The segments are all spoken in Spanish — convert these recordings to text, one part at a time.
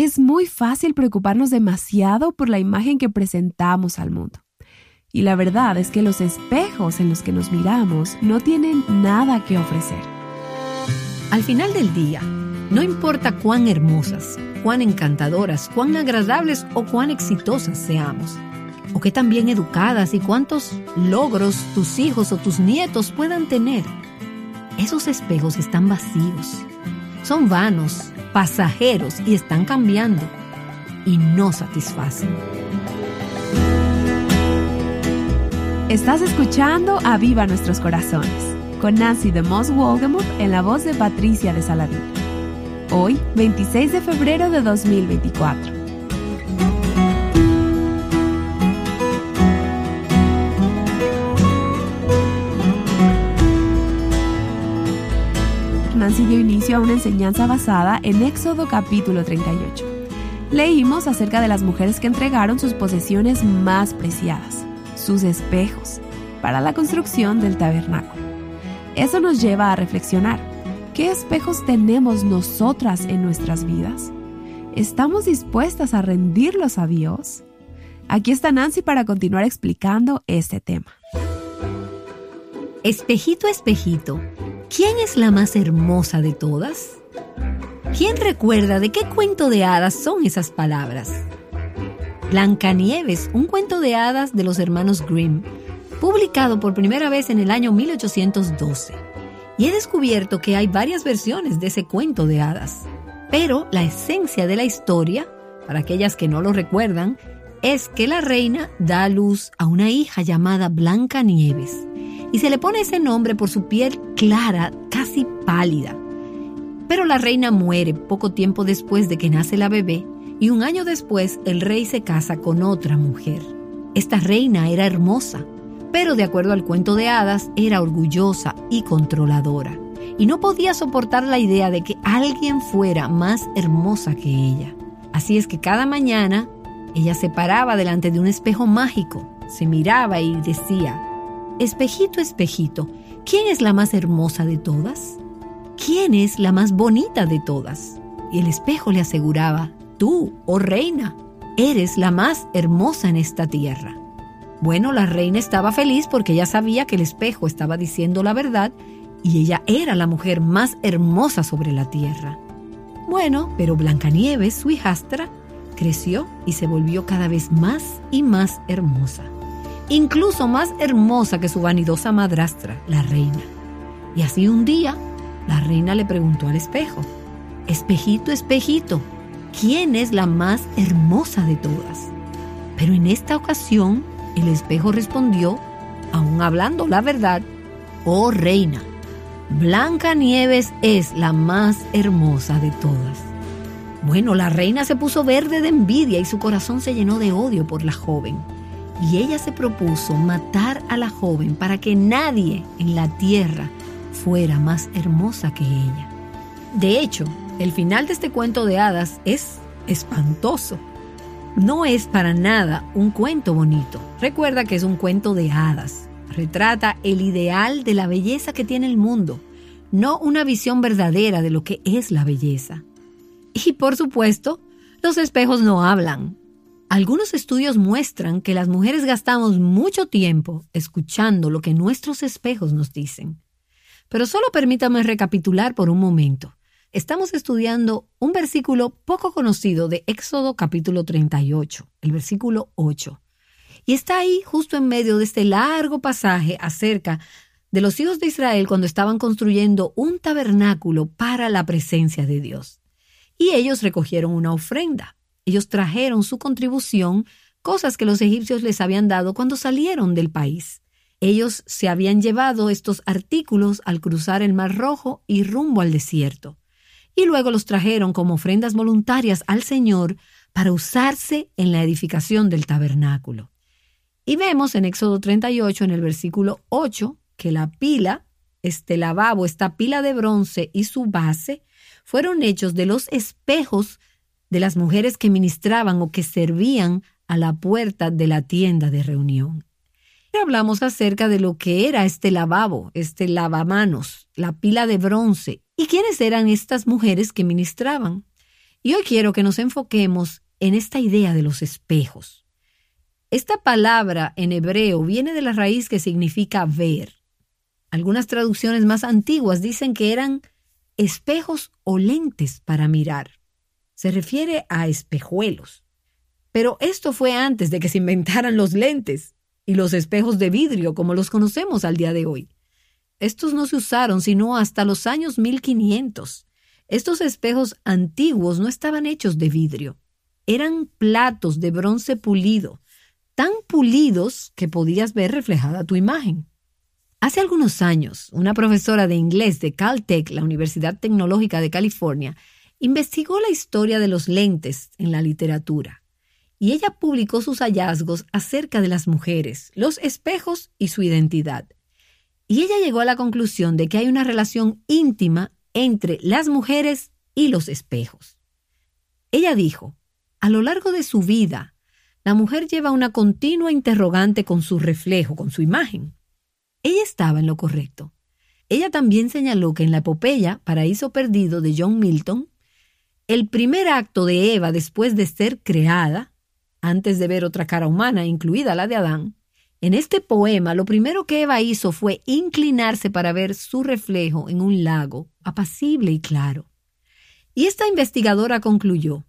Es muy fácil preocuparnos demasiado por la imagen que presentamos al mundo. Y la verdad es que los espejos en los que nos miramos no tienen nada que ofrecer. Al final del día, no importa cuán hermosas, cuán encantadoras, cuán agradables o cuán exitosas seamos, o qué tan bien educadas y cuántos logros tus hijos o tus nietos puedan tener, esos espejos están vacíos, son vanos, pasajeros y están cambiando y no satisfacen. Estás escuchando a Viva Nuestros Corazones con Nancy de Moss Wolgemuth en la voz de Patricia de Saladín. Hoy, 26 de febrero de 2024. Nancy dio inicio a una enseñanza basada en Éxodo capítulo 38. Leímos acerca de las mujeres que entregaron sus posesiones más preciadas sus espejos para la construcción del tabernáculo. Eso nos lleva a reflexionar. ¿Qué espejos tenemos nosotras en nuestras vidas? ¿Estamos dispuestas a rendirlos a Dios? Aquí está Nancy para continuar explicando este tema. Espejito, espejito, ¿quién es la más hermosa de todas? ¿Quién recuerda de qué cuento de hadas son esas palabras? Blancanieves, un cuento de hadas de los hermanos Grimm, publicado por primera vez en el año 1812. Y he descubierto que hay varias versiones de ese cuento de hadas. Pero la esencia de la historia, para aquellas que no lo recuerdan, es que la reina da luz a una hija llamada Blancanieves. Y se le pone ese nombre por su piel clara, casi pálida. Pero la reina muere poco tiempo después de que nace la bebé y un año después el rey se casa con otra mujer. Esta reina era hermosa, pero de acuerdo al cuento de hadas era orgullosa y controladora, y no podía soportar la idea de que alguien fuera más hermosa que ella. Así es que cada mañana ella se paraba delante de un espejo mágico, se miraba y decía, Espejito, espejito, ¿quién es la más hermosa de todas? ¿Quién es la más bonita de todas? Y el espejo le aseguraba, tú, oh reina, eres la más hermosa en esta tierra. Bueno, la reina estaba feliz porque ella sabía que el espejo estaba diciendo la verdad y ella era la mujer más hermosa sobre la tierra. Bueno, pero Blancanieves, su hijastra, creció y se volvió cada vez más y más hermosa. Incluso más hermosa que su vanidosa madrastra, la reina. Y así un día, la reina le preguntó al espejo, Espejito, espejito, quién es la más hermosa de todas. Pero en esta ocasión el espejo respondió, aún hablando la verdad, oh reina, Blanca Nieves es la más hermosa de todas. Bueno, la reina se puso verde de envidia y su corazón se llenó de odio por la joven. Y ella se propuso matar a la joven para que nadie en la tierra fuera más hermosa que ella. De hecho, el final de este cuento de hadas es espantoso. No es para nada un cuento bonito. Recuerda que es un cuento de hadas. Retrata el ideal de la belleza que tiene el mundo, no una visión verdadera de lo que es la belleza. Y por supuesto, los espejos no hablan. Algunos estudios muestran que las mujeres gastamos mucho tiempo escuchando lo que nuestros espejos nos dicen. Pero solo permítame recapitular por un momento estamos estudiando un versículo poco conocido de Éxodo capítulo 38, el versículo 8. Y está ahí justo en medio de este largo pasaje acerca de los hijos de Israel cuando estaban construyendo un tabernáculo para la presencia de Dios. Y ellos recogieron una ofrenda. Ellos trajeron su contribución, cosas que los egipcios les habían dado cuando salieron del país. Ellos se habían llevado estos artículos al cruzar el Mar Rojo y rumbo al desierto y luego los trajeron como ofrendas voluntarias al Señor para usarse en la edificación del tabernáculo. Y vemos en Éxodo 38, en el versículo 8, que la pila, este lavabo, esta pila de bronce y su base, fueron hechos de los espejos de las mujeres que ministraban o que servían a la puerta de la tienda de reunión. Hablamos acerca de lo que era este lavabo, este lavamanos, la pila de bronce ¿Y quiénes eran estas mujeres que ministraban? Y hoy quiero que nos enfoquemos en esta idea de los espejos. Esta palabra en hebreo viene de la raíz que significa ver. Algunas traducciones más antiguas dicen que eran espejos o lentes para mirar. Se refiere a espejuelos. Pero esto fue antes de que se inventaran los lentes y los espejos de vidrio como los conocemos al día de hoy. Estos no se usaron sino hasta los años 1500. Estos espejos antiguos no estaban hechos de vidrio. Eran platos de bronce pulido, tan pulidos que podías ver reflejada tu imagen. Hace algunos años, una profesora de inglés de Caltech, la Universidad Tecnológica de California, investigó la historia de los lentes en la literatura y ella publicó sus hallazgos acerca de las mujeres, los espejos y su identidad. Y ella llegó a la conclusión de que hay una relación íntima entre las mujeres y los espejos. Ella dijo, a lo largo de su vida, la mujer lleva una continua interrogante con su reflejo, con su imagen. Ella estaba en lo correcto. Ella también señaló que en la epopeya Paraíso Perdido de John Milton, el primer acto de Eva después de ser creada, antes de ver otra cara humana, incluida la de Adán, en este poema lo primero que Eva hizo fue inclinarse para ver su reflejo en un lago, apacible y claro. Y esta investigadora concluyó,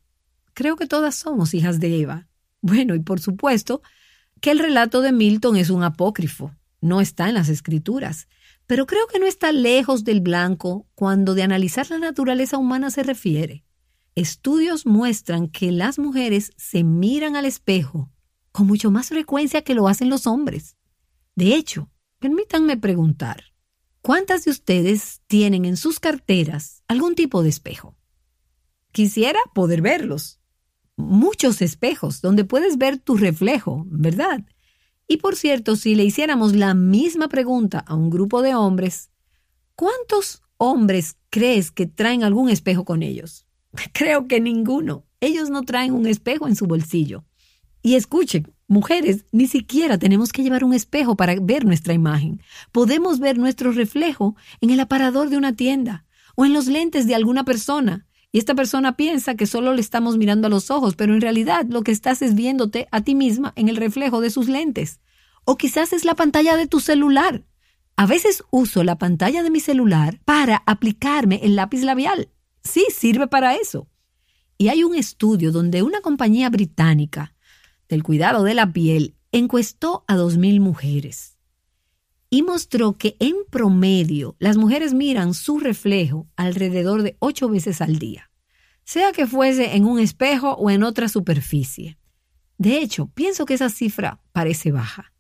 creo que todas somos hijas de Eva. Bueno, y por supuesto que el relato de Milton es un apócrifo, no está en las escrituras, pero creo que no está lejos del blanco cuando de analizar la naturaleza humana se refiere. Estudios muestran que las mujeres se miran al espejo con mucho más frecuencia que lo hacen los hombres. De hecho, permítanme preguntar, ¿cuántas de ustedes tienen en sus carteras algún tipo de espejo? Quisiera poder verlos. Muchos espejos donde puedes ver tu reflejo, ¿verdad? Y por cierto, si le hiciéramos la misma pregunta a un grupo de hombres, ¿cuántos hombres crees que traen algún espejo con ellos? Creo que ninguno. Ellos no traen un espejo en su bolsillo. Y escuchen, mujeres, ni siquiera tenemos que llevar un espejo para ver nuestra imagen. Podemos ver nuestro reflejo en el aparador de una tienda o en los lentes de alguna persona. Y esta persona piensa que solo le estamos mirando a los ojos, pero en realidad lo que estás es viéndote a ti misma en el reflejo de sus lentes. O quizás es la pantalla de tu celular. A veces uso la pantalla de mi celular para aplicarme el lápiz labial. Sí, sirve para eso. Y hay un estudio donde una compañía británica del cuidado de la piel encuestó a 2.000 mujeres y mostró que en promedio las mujeres miran su reflejo alrededor de ocho veces al día, sea que fuese en un espejo o en otra superficie. De hecho, pienso que esa cifra parece baja.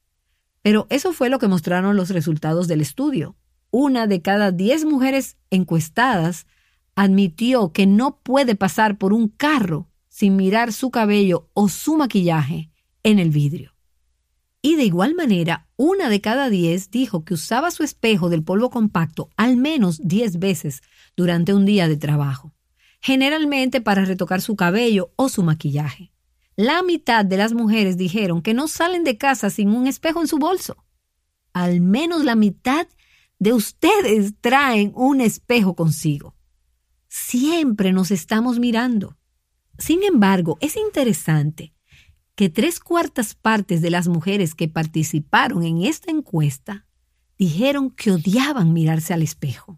Pero eso fue lo que mostraron los resultados del estudio. Una de cada diez mujeres encuestadas admitió que no puede pasar por un carro sin mirar su cabello o su maquillaje en el vidrio. Y de igual manera, una de cada diez dijo que usaba su espejo del polvo compacto al menos diez veces durante un día de trabajo, generalmente para retocar su cabello o su maquillaje. La mitad de las mujeres dijeron que no salen de casa sin un espejo en su bolso. Al menos la mitad de ustedes traen un espejo consigo. Siempre nos estamos mirando. Sin embargo, es interesante que tres cuartas partes de las mujeres que participaron en esta encuesta dijeron que odiaban mirarse al espejo.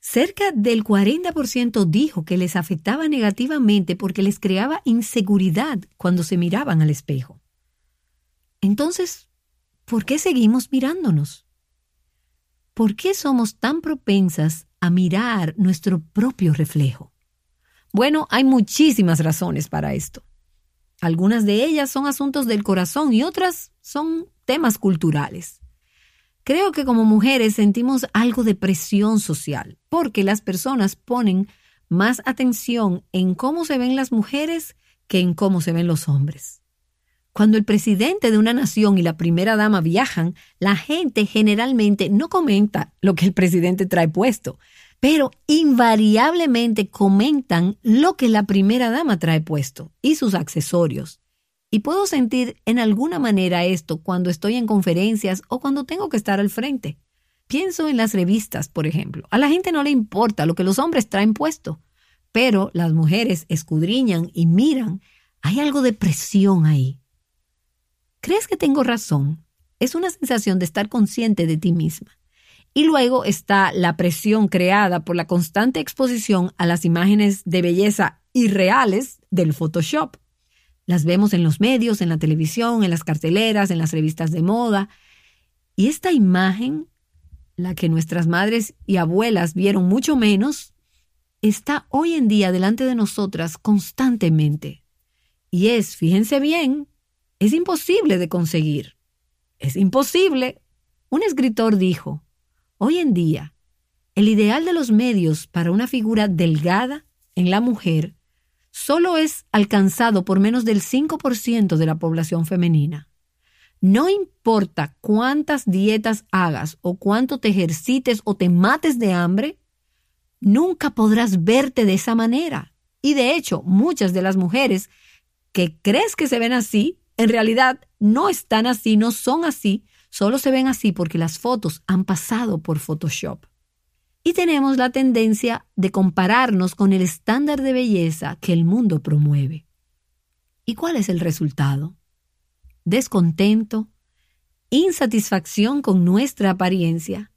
Cerca del 40% dijo que les afectaba negativamente porque les creaba inseguridad cuando se miraban al espejo. Entonces, ¿por qué seguimos mirándonos? ¿Por qué somos tan propensas a mirar nuestro propio reflejo? Bueno, hay muchísimas razones para esto. Algunas de ellas son asuntos del corazón y otras son temas culturales. Creo que como mujeres sentimos algo de presión social, porque las personas ponen más atención en cómo se ven las mujeres que en cómo se ven los hombres. Cuando el presidente de una nación y la primera dama viajan, la gente generalmente no comenta lo que el presidente trae puesto, pero invariablemente comentan lo que la primera dama trae puesto y sus accesorios. Y puedo sentir en alguna manera esto cuando estoy en conferencias o cuando tengo que estar al frente. Pienso en las revistas, por ejemplo. A la gente no le importa lo que los hombres traen puesto, pero las mujeres escudriñan y miran, hay algo de presión ahí. ¿Crees que tengo razón? Es una sensación de estar consciente de ti misma. Y luego está la presión creada por la constante exposición a las imágenes de belleza irreales del Photoshop. Las vemos en los medios, en la televisión, en las carteleras, en las revistas de moda. Y esta imagen, la que nuestras madres y abuelas vieron mucho menos, está hoy en día delante de nosotras constantemente. Y es, fíjense bien, es imposible de conseguir. Es imposible. Un escritor dijo, hoy en día, el ideal de los medios para una figura delgada en la mujer solo es alcanzado por menos del 5% de la población femenina. No importa cuántas dietas hagas o cuánto te ejercites o te mates de hambre, nunca podrás verte de esa manera. Y de hecho, muchas de las mujeres que crees que se ven así, en realidad no están así, no son así, solo se ven así porque las fotos han pasado por Photoshop y tenemos la tendencia de compararnos con el estándar de belleza que el mundo promueve. ¿Y cuál es el resultado? Descontento, insatisfacción con nuestra apariencia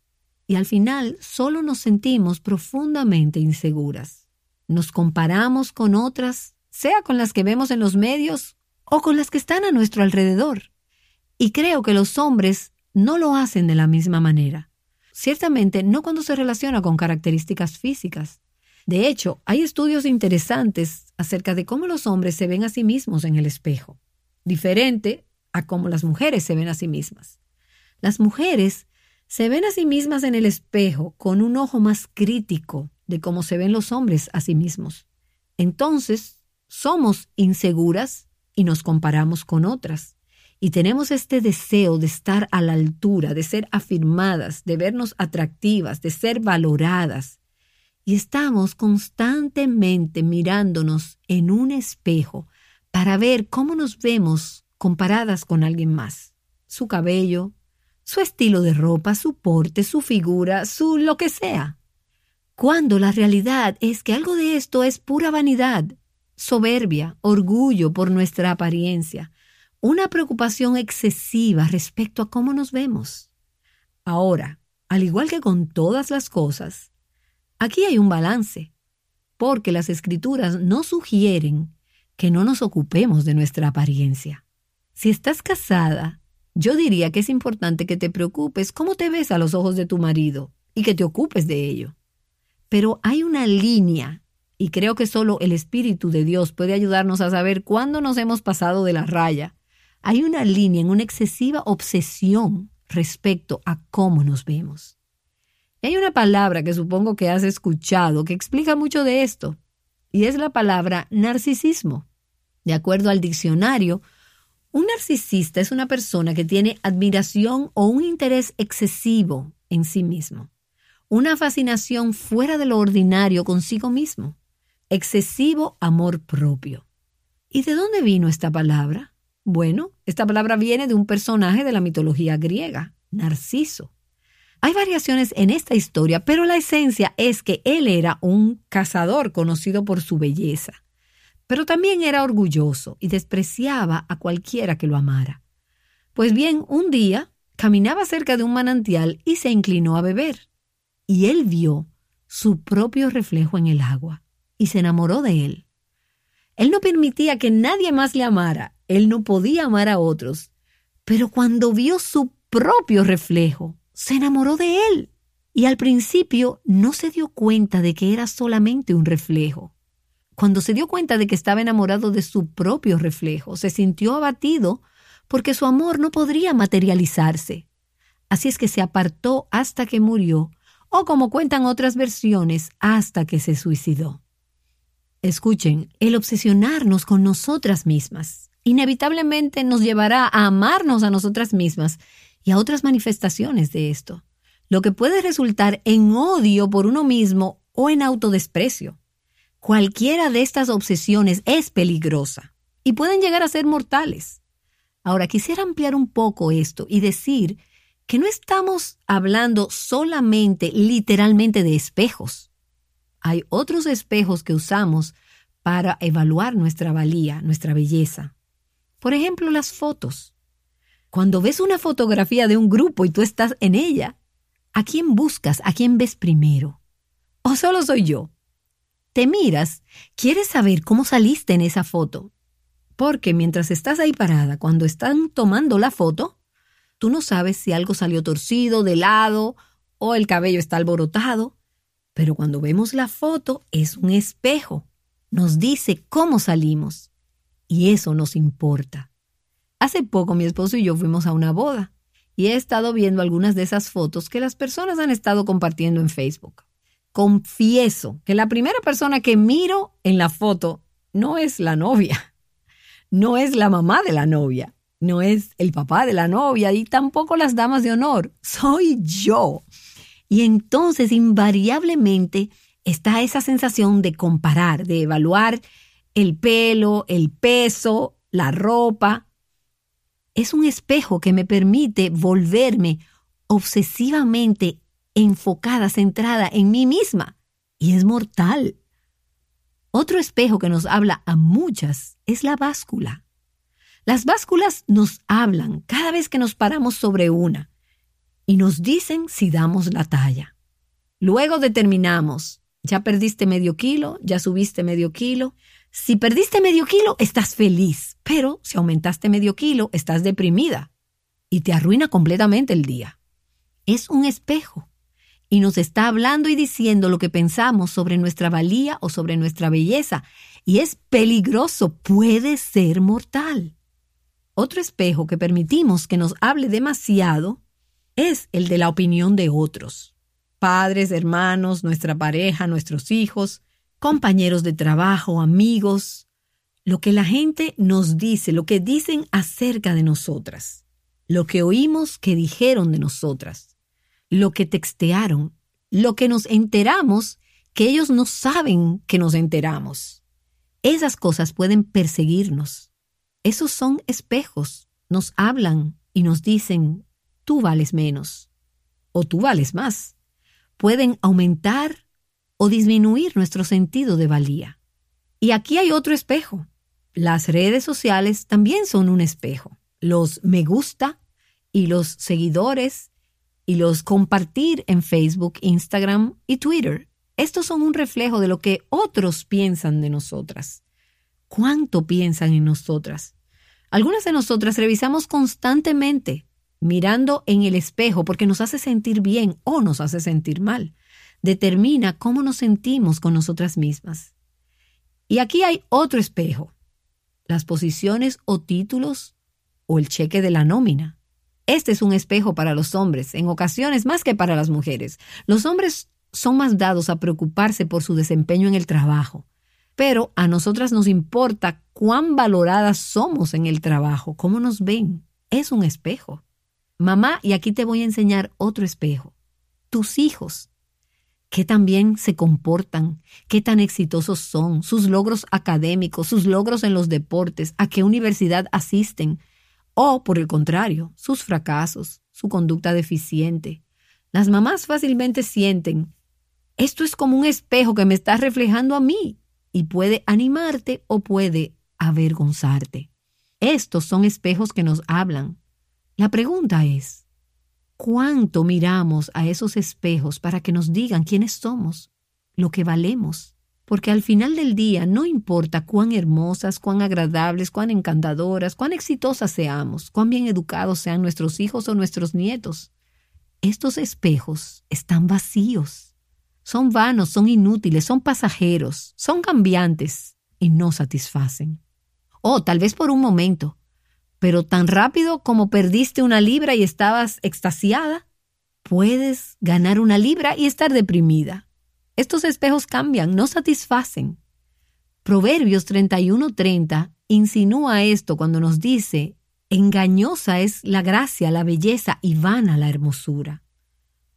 y al final solo nos sentimos profundamente inseguras. Nos comparamos con otras, sea con las que vemos en los medios o con las que están a nuestro alrededor. Y creo que los hombres no lo hacen de la misma manera. Ciertamente no cuando se relaciona con características físicas. De hecho, hay estudios interesantes acerca de cómo los hombres se ven a sí mismos en el espejo, diferente a cómo las mujeres se ven a sí mismas. Las mujeres se ven a sí mismas en el espejo con un ojo más crítico de cómo se ven los hombres a sí mismos. Entonces, somos inseguras y nos comparamos con otras y tenemos este deseo de estar a la altura, de ser afirmadas, de vernos atractivas, de ser valoradas. Y estamos constantemente mirándonos en un espejo para ver cómo nos vemos comparadas con alguien más. Su cabello, su estilo de ropa, su porte, su figura, su lo que sea. Cuando la realidad es que algo de esto es pura vanidad, soberbia, orgullo por nuestra apariencia, una preocupación excesiva respecto a cómo nos vemos. Ahora, al igual que con todas las cosas, aquí hay un balance, porque las escrituras no sugieren que no nos ocupemos de nuestra apariencia. Si estás casada, yo diría que es importante que te preocupes cómo te ves a los ojos de tu marido y que te ocupes de ello. Pero hay una línea, y creo que solo el Espíritu de Dios puede ayudarnos a saber cuándo nos hemos pasado de la raya hay una línea en una excesiva obsesión respecto a cómo nos vemos. hay una palabra que supongo que has escuchado que explica mucho de esto, y es la palabra narcisismo. De acuerdo al diccionario, un narcisista es una persona que tiene admiración o un interés excesivo en sí mismo, una fascinación fuera de lo ordinario consigo mismo, excesivo amor propio. ¿Y de dónde vino esta palabra? Bueno, esta palabra viene de un personaje de la mitología griega, Narciso. Hay variaciones en esta historia, pero la esencia es que él era un cazador conocido por su belleza, pero también era orgulloso y despreciaba a cualquiera que lo amara. Pues bien, un día caminaba cerca de un manantial y se inclinó a beber, y él vio su propio reflejo en el agua y se enamoró de él. Él no permitía que nadie más le amara él no podía amar a otros, pero cuando vio su propio reflejo, se enamoró de él. Y al principio no se dio cuenta de que era solamente un reflejo. Cuando se dio cuenta de que estaba enamorado de su propio reflejo, se sintió abatido porque su amor no podría materializarse. Así es que se apartó hasta que murió, o como cuentan otras versiones, hasta que se suicidó. Escuchen, el obsesionarnos con nosotras mismas inevitablemente nos llevará a amarnos a nosotras mismas y a otras manifestaciones de esto, lo que puede resultar en odio por uno mismo o en autodesprecio. Cualquiera de estas obsesiones es peligrosa y pueden llegar a ser mortales. Ahora quisiera ampliar un poco esto y decir que no estamos hablando solamente literalmente de espejos. Hay otros espejos que usamos para evaluar nuestra valía, nuestra belleza. Por ejemplo, las fotos. Cuando ves una fotografía de un grupo y tú estás en ella, ¿a quién buscas? ¿A quién ves primero? ¿O solo soy yo? Te miras, quieres saber cómo saliste en esa foto. Porque mientras estás ahí parada, cuando están tomando la foto, tú no sabes si algo salió torcido, de lado, o el cabello está alborotado. Pero cuando vemos la foto, es un espejo. Nos dice cómo salimos. Y eso nos importa. Hace poco mi esposo y yo fuimos a una boda y he estado viendo algunas de esas fotos que las personas han estado compartiendo en Facebook confieso que la primera persona que miro en la foto no es la novia, no es la mamá de la novia, no es el papá de la novia y tampoco las damas de honor, soy yo. Y entonces invariablemente está esa sensación de comparar, de evaluar el pelo, el peso, la ropa. Es un espejo que me permite volverme obsesivamente enfocada, centrada en mí misma, y es mortal. Otro espejo que nos habla a muchas es la báscula. Las básculas nos hablan cada vez que nos paramos sobre una y nos dicen si damos la talla. Luego determinamos, ya perdiste medio kilo, ya subiste medio kilo. Si perdiste medio kilo, estás feliz, pero si aumentaste medio kilo, estás deprimida y te arruina completamente el día. Es un espejo y nos está hablando y diciendo lo que pensamos sobre nuestra valía o sobre nuestra belleza. Y es peligroso, puede ser mortal. Otro espejo que permitimos que nos hable demasiado es el de la opinión de otros. Padres, hermanos, nuestra pareja, nuestros hijos, compañeros de trabajo, amigos. Lo que la gente nos dice, lo que dicen acerca de nosotras. Lo que oímos que dijeron de nosotras lo que textearon, lo que nos enteramos que ellos no saben que nos enteramos. Esas cosas pueden perseguirnos. Esos son espejos. Nos hablan y nos dicen, tú vales menos o tú vales más. Pueden aumentar o disminuir nuestro sentido de valía. Y aquí hay otro espejo. Las redes sociales también son un espejo. Los me gusta y los seguidores y los compartir en Facebook, Instagram y Twitter. Estos son un reflejo de lo que otros piensan de nosotras. ¿Cuánto piensan en nosotras? Algunas de nosotras revisamos constantemente, mirando en el espejo porque nos hace sentir bien o nos hace sentir mal. Determina cómo nos sentimos con nosotras mismas. Y aquí hay otro espejo, las posiciones o títulos o el cheque de la nómina. Este es un espejo para los hombres, en ocasiones más que para las mujeres. Los hombres son más dados a preocuparse por su desempeño en el trabajo, pero a nosotras nos importa cuán valoradas somos en el trabajo, cómo nos ven. Es un espejo. Mamá, y aquí te voy a enseñar otro espejo. Tus hijos. ¿Qué tan bien se comportan? ¿Qué tan exitosos son? Sus logros académicos, sus logros en los deportes, a qué universidad asisten, o, por el contrario, sus fracasos, su conducta deficiente. Las mamás fácilmente sienten, esto es como un espejo que me está reflejando a mí y puede animarte o puede avergonzarte. Estos son espejos que nos hablan. La pregunta es, ¿cuánto miramos a esos espejos para que nos digan quiénes somos, lo que valemos? porque al final del día no importa cuán hermosas, cuán agradables, cuán encantadoras, cuán exitosas seamos, cuán bien educados sean nuestros hijos o nuestros nietos. Estos espejos están vacíos. Son vanos, son inútiles, son pasajeros, son cambiantes y no satisfacen. O tal vez por un momento, pero tan rápido como perdiste una libra y estabas extasiada, puedes ganar una libra y estar deprimida estos espejos cambian, no satisfacen. Proverbios 31:30 insinúa esto cuando nos dice, engañosa es la gracia, la belleza y vana la hermosura.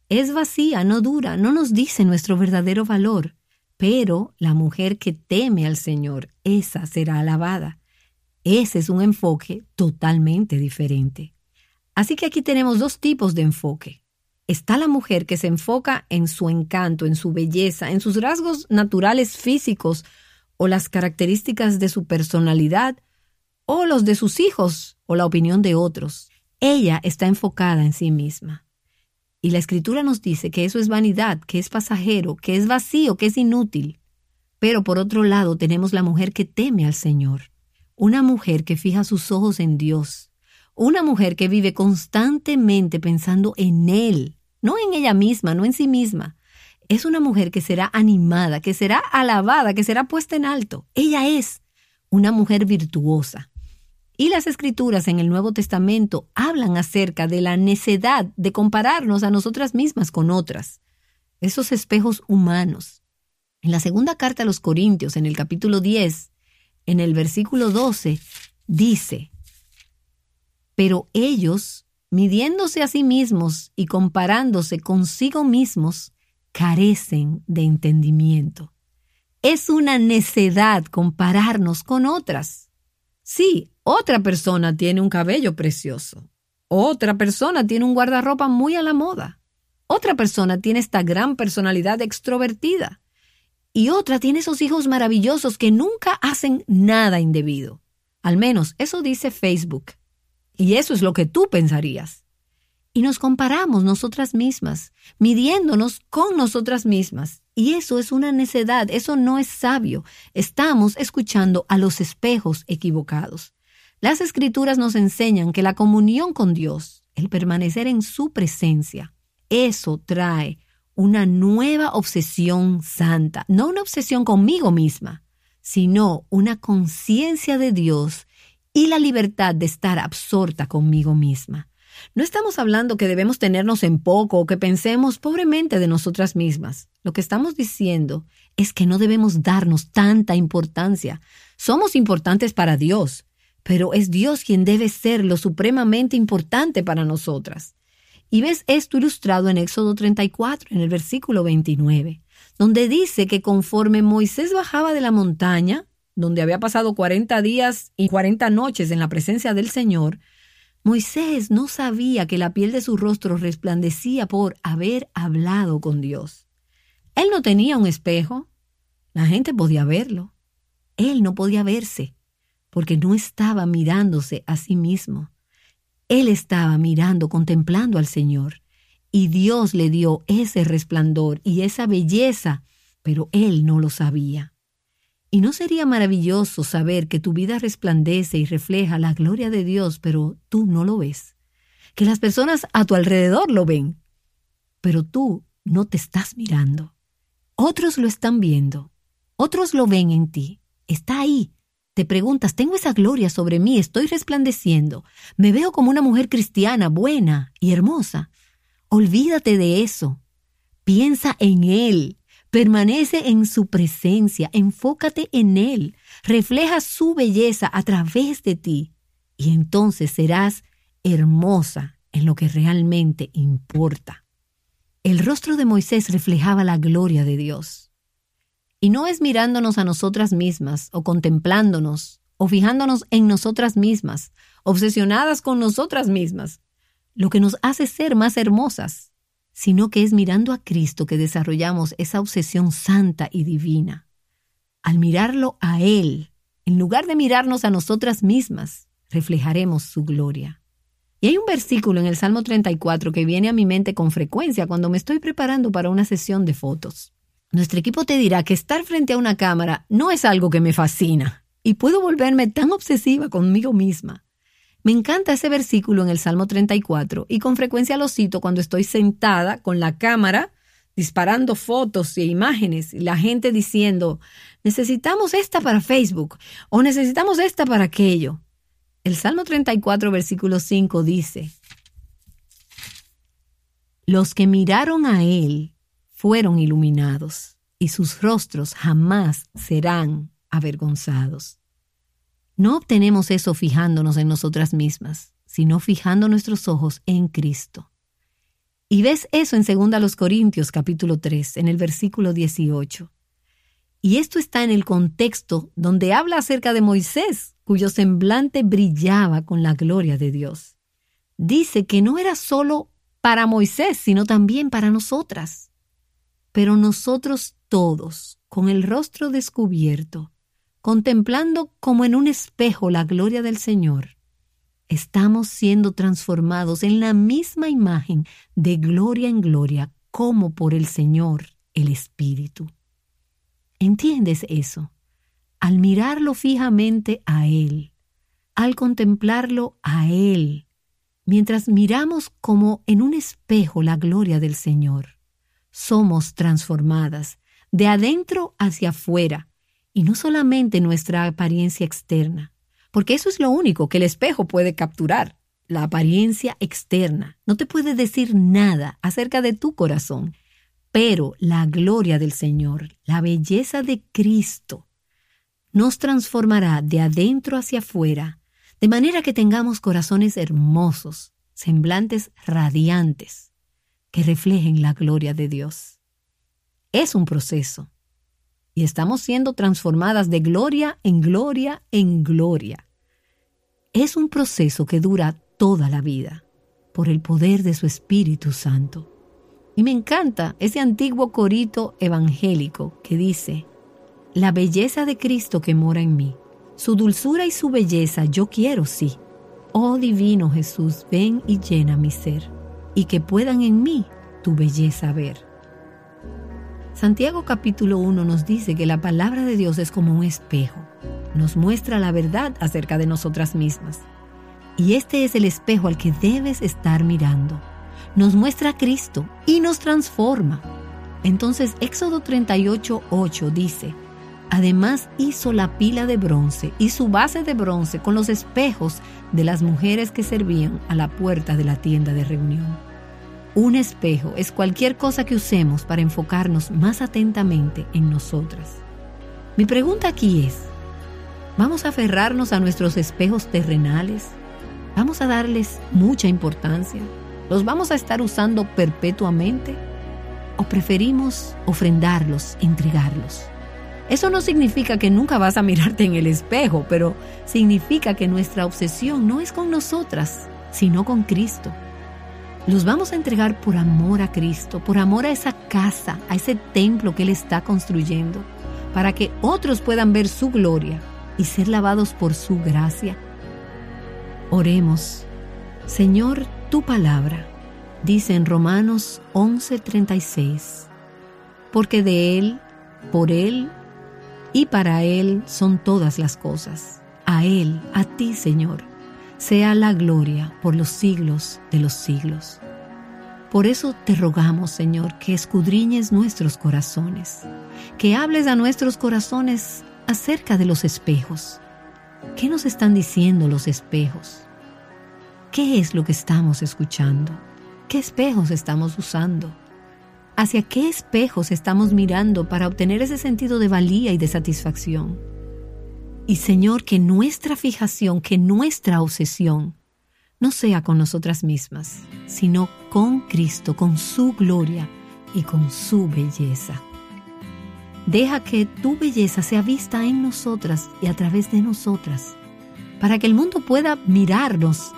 Es vacía, no dura, no nos dice nuestro verdadero valor, pero la mujer que teme al Señor, esa será alabada. Ese es un enfoque totalmente diferente. Así que aquí tenemos dos tipos de enfoque. está la mujer que se enfoca en su encanto, en su belleza, en sus rasgos naturales físicos o las características de su personalidad o los de sus hijos o la opinión de otros. Ella está enfocada en sí misma. Y la escritura nos dice que eso es vanidad, que es pasajero, que es vacío, que es inútil. Pero por otro lado tenemos la mujer que teme al Señor, una mujer que fija sus ojos en Dios, una mujer que vive constantemente pensando en Él, no en ella misma, no en sí misma. Es una mujer que será animada, que será alabada, que será puesta en alto. Ella es una mujer virtuosa. Y las escrituras en el Nuevo Testamento hablan acerca de la necedad de compararnos a nosotras mismas con otras, esos espejos humanos. En la segunda carta a los Corintios, en el capítulo 10, en el versículo 12, dice, pero ellos midiéndose a sí mismos y comparándose consigo mismos, carecen de entendimiento. Es una necedad compararnos con otras. Sí, otra persona tiene un cabello precioso. Otra persona tiene un guardarropa muy a la moda. Otra persona tiene esta gran personalidad extrovertida. Y otra tiene esos hijos maravillosos que nunca hacen nada indebido. Al menos eso dice Facebook. Y eso es lo que tú pensarías. Y nos comparamos nosotras mismas, midiéndonos con nosotras mismas. Y eso es una necedad, eso no es sabio. Estamos escuchando a los espejos equivocados. Las escrituras nos enseñan que la comunión con Dios, el permanecer en su presencia, eso trae una nueva obsesión santa, no una obsesión conmigo misma, sino una conciencia de Dios y la libertad de estar absorta conmigo misma. No estamos hablando que debemos tenernos en poco o que pensemos pobremente de nosotras mismas. Lo que estamos diciendo es que no debemos darnos tanta importancia. Somos importantes para Dios, pero es Dios quien debe ser lo supremamente importante para nosotras. Y ves esto ilustrado en Éxodo 34, en el versículo 29, donde dice que conforme Moisés bajaba de la montaña, donde había pasado 40 días y 40 noches en la presencia del Señor, Moisés no sabía que la piel de su rostro resplandecía por haber hablado con Dios. Él no tenía un espejo. La gente podía verlo. Él no podía verse, porque no estaba mirándose a sí mismo. Él estaba mirando, contemplando al Señor, y Dios le dio ese resplandor y esa belleza, pero él no lo sabía. ¿Y no sería maravilloso saber que tu vida resplandece y refleja la gloria de Dios, pero tú no lo ves? Que las personas a tu alrededor lo ven, pero tú no te estás mirando. Otros lo están viendo, otros lo ven en ti, está ahí. Te preguntas, tengo esa gloria sobre mí, estoy resplandeciendo, me veo como una mujer cristiana, buena y hermosa. Olvídate de eso. Piensa en Él, Permanece en su presencia, enfócate en Él, refleja su belleza a través de ti y entonces serás hermosa en lo que realmente importa. El rostro de Moisés reflejaba la gloria de Dios. Y no es mirándonos a nosotras mismas o contemplándonos o fijándonos en nosotras mismas, obsesionadas con nosotras mismas, lo que nos hace ser más hermosas sino que es mirando a Cristo que desarrollamos esa obsesión santa y divina. Al mirarlo a Él, en lugar de mirarnos a nosotras mismas, reflejaremos su gloria. Y hay un versículo en el Salmo 34 que viene a mi mente con frecuencia cuando me estoy preparando para una sesión de fotos. Nuestro equipo te dirá que estar frente a una cámara no es algo que me fascina y puedo volverme tan obsesiva conmigo misma me encanta ese versículo en el Salmo 34 y con frecuencia lo cito cuando estoy sentada con la cámara disparando fotos e imágenes y la gente diciendo, necesitamos esta para Facebook o necesitamos esta para aquello. El Salmo 34, versículo 5 dice, Los que miraron a Él fueron iluminados y sus rostros jamás serán avergonzados. No obtenemos eso fijándonos en nosotras mismas, sino fijando nuestros ojos en Cristo. Y ves eso en 2 Corintios capítulo 3, en el versículo 18. Y esto está en el contexto donde habla acerca de Moisés, cuyo semblante brillaba con la gloria de Dios. Dice que no era solo para Moisés, sino también para nosotras. Pero nosotros todos, con el rostro descubierto, contemplando como en un espejo la gloria del Señor, estamos siendo transformados en la misma imagen de gloria en gloria como por el Señor el Espíritu. ¿Entiendes eso? Al mirarlo fijamente a Él, al contemplarlo a Él, mientras miramos como en un espejo la gloria del Señor, somos transformadas de adentro hacia afuera, y no solamente nuestra apariencia externa, porque eso es lo único que el espejo puede capturar, la apariencia externa. No te puede decir nada acerca de tu corazón, pero la gloria del Señor, la belleza de Cristo, nos transformará de adentro hacia afuera, de manera que tengamos corazones hermosos, semblantes radiantes, que reflejen la gloria de Dios. Es un proceso, y estamos siendo transformadas de gloria en gloria en gloria. Es un proceso que dura toda la vida, por el poder de su Espíritu Santo. Y me encanta ese antiguo corito evangélico que dice, la belleza de Cristo que mora en mí, su dulzura y su belleza yo quiero, sí. Oh divino Jesús, ven y llena mi ser, y que puedan en mí tu belleza ver. Santiago capítulo 1 nos dice que la palabra de Dios es como un espejo, nos muestra la verdad acerca de nosotras mismas. Y este es el espejo al que debes estar mirando. Nos muestra a Cristo y nos transforma. Entonces Éxodo 38, 8 dice, Además hizo la pila de bronce y su base de bronce con los espejos de las mujeres que servían a la puerta de la tienda de reunión. Un espejo es cualquier cosa que usemos para enfocarnos más atentamente en nosotras. Mi pregunta aquí es, ¿vamos a aferrarnos a nuestros espejos terrenales? ¿Vamos a darles mucha importancia? ¿Los vamos a estar usando perpetuamente? ¿O preferimos ofrendarlos, entregarlos? Eso no significa que nunca vas a mirarte en el espejo, pero significa que nuestra obsesión no es con nosotras, sino con Cristo. Los vamos a entregar por amor a Cristo, por amor a esa casa, a ese templo que Él está construyendo, para que otros puedan ver su gloria y ser lavados por su gracia. Oremos. Señor, tu palabra dice en Romanos 11:36, porque de Él, por Él y para Él son todas las cosas. A Él, a ti, Señor, sea la gloria por los siglos de los siglos. Por eso te rogamos, Señor, que escudriñes nuestros corazones, que hables a nuestros corazones acerca de los espejos. ¿Qué nos están diciendo los espejos? ¿Qué es lo que estamos escuchando? ¿Qué espejos estamos usando? ¿Hacia qué espejos estamos mirando para obtener ese sentido de valía y de satisfacción? Y Señor, que nuestra fijación, que nuestra obsesión no sea con nosotras mismas, sino con Cristo, con su gloria y con su belleza. Deja que tu belleza sea vista en nosotras y a través de nosotras, para que el mundo pueda mirarnos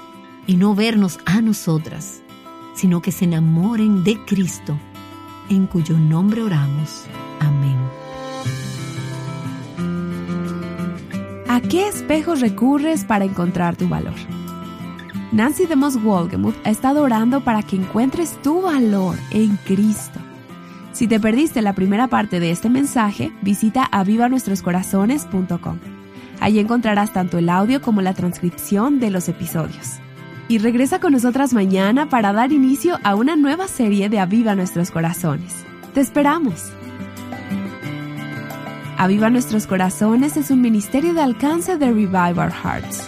y no vernos a nosotras, sino que se enamoren de Cristo en cuyo nombre oramos. Amén. ¿A qué espejo recurres para encontrar tu valor? Nancy DeMoss Wolgemuth ha estado orando para que encuentres tu valor en Cristo. Si te perdiste la primera parte de este mensaje, visita avivanuestroscorazones.com. Allí encontrarás tanto el audio como la transcripción de los episodios y regresa con nosotras mañana para dar inicio a una nueva serie de Aviva Nuestros Corazones. Te esperamos. Aviva Nuestros Corazones es un ministerio de alcance de Revive Our Hearts.